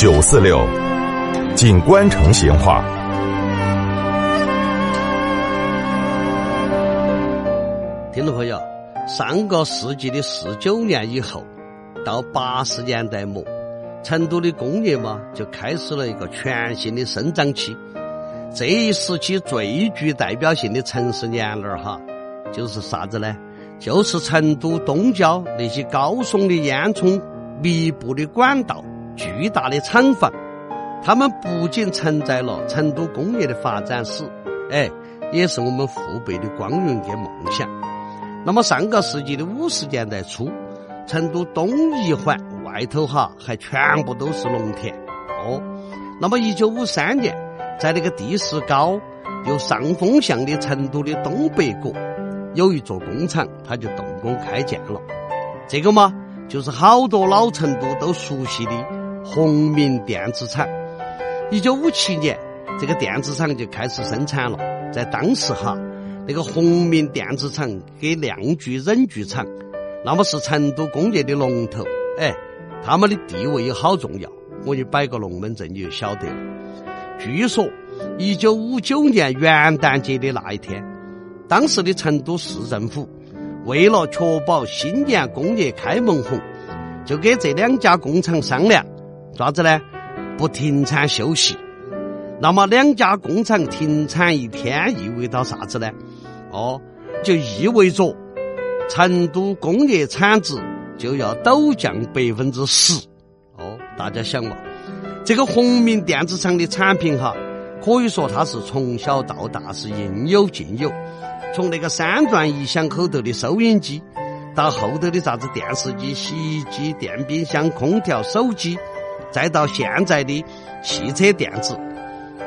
九四六，锦官城闲话。听众朋友，上个世纪的四九年以后，到八十年代末，成都的工业嘛就开始了一个全新的生长期。这一时期最具代表性的城市年轮哈，就是啥子呢？就是成都东郊那些高耸的烟囱、密布的管道、巨大的厂房，它们不仅承载了成都工业的发展史，哎，也是我们父辈的光荣跟梦想。那么上个世纪的五十年代初，成都东一环外头哈还全部都是农田哦。那么一九五三年。在那个地势高又上风向的成都的东北角，有一座工厂，它就动工开建了。这个嘛，就是好多老成都都熟悉的鸿明电子厂。一九五七年，这个电子厂就开始生产了。在当时哈，那个鸿明电子厂跟亮具忍具厂，那么是成都工业的龙头。哎，他们的地位有好重要，我就摆个龙门阵，你就晓得了。据说，一九五九年元旦节的那一天，当时的成都市政府为了确保新年工业开门红，就给这两家工厂商量，啥子呢？不停产休息。那么两家工厂停产一天，意味着啥子呢？哦，就意味着成都工业产值就要陡降百分之十。哦，大家想嘛？这个鸿明电子厂的产品哈，可以说它是从小到大是应有尽有。从那个三段一响口头的收音机，到后头的啥子电视机、洗衣机、电冰箱、空调、手机，再到现在的汽车电子。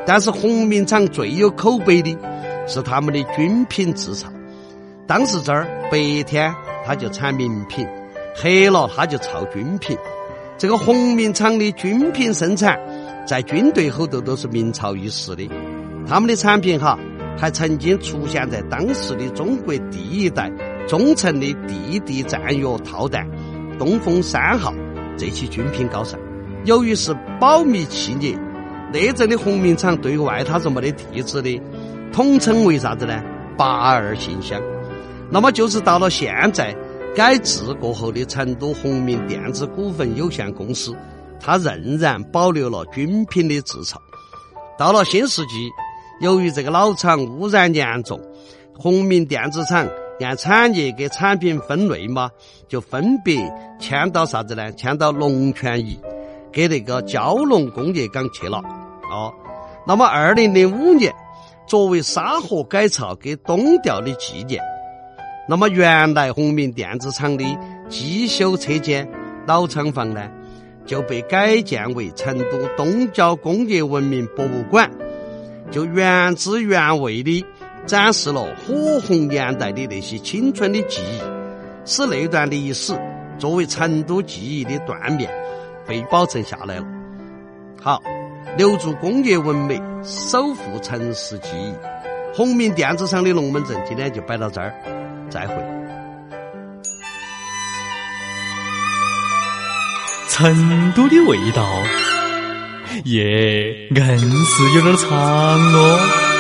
但是红明厂最有口碑的是他们的军品制造。当时这儿白天他就产名品，黑了他就造军品。这个红明厂的军品生产，在军队后头都是名噪一时的。他们的产品哈，还曾经出现在当时的中国第一代中程的地地战药炮弹“东风三号”这起军品高上。由于是保密企业，那阵的红明厂对外它是没得地址的，统称为啥子呢？八二信箱。那么就是到了现在。改制过后的成都红明电子股份有限公司，它仍然保留了军品的制造。到了新世纪，由于这个老厂污染严重，红明电子厂按产业给产品分类嘛，就分别迁到啥子呢？迁到龙泉驿，给那个蛟龙工业港去了。哦，那么二零零五年，作为沙河改造给东调的纪念。那么，原来鸿明电子厂的机修车间老厂房呢，就被改建为成都东郊工业文明博物馆，就原汁原味的展示了火红年代的那些青春的记忆，使那段历史作为成都记忆的断面被保存下来了。好，留住工业文明，守护城市记忆。鸿明电子厂的龙门阵今天就摆到这儿。再会。成都的味道，耶，硬是有点长哦。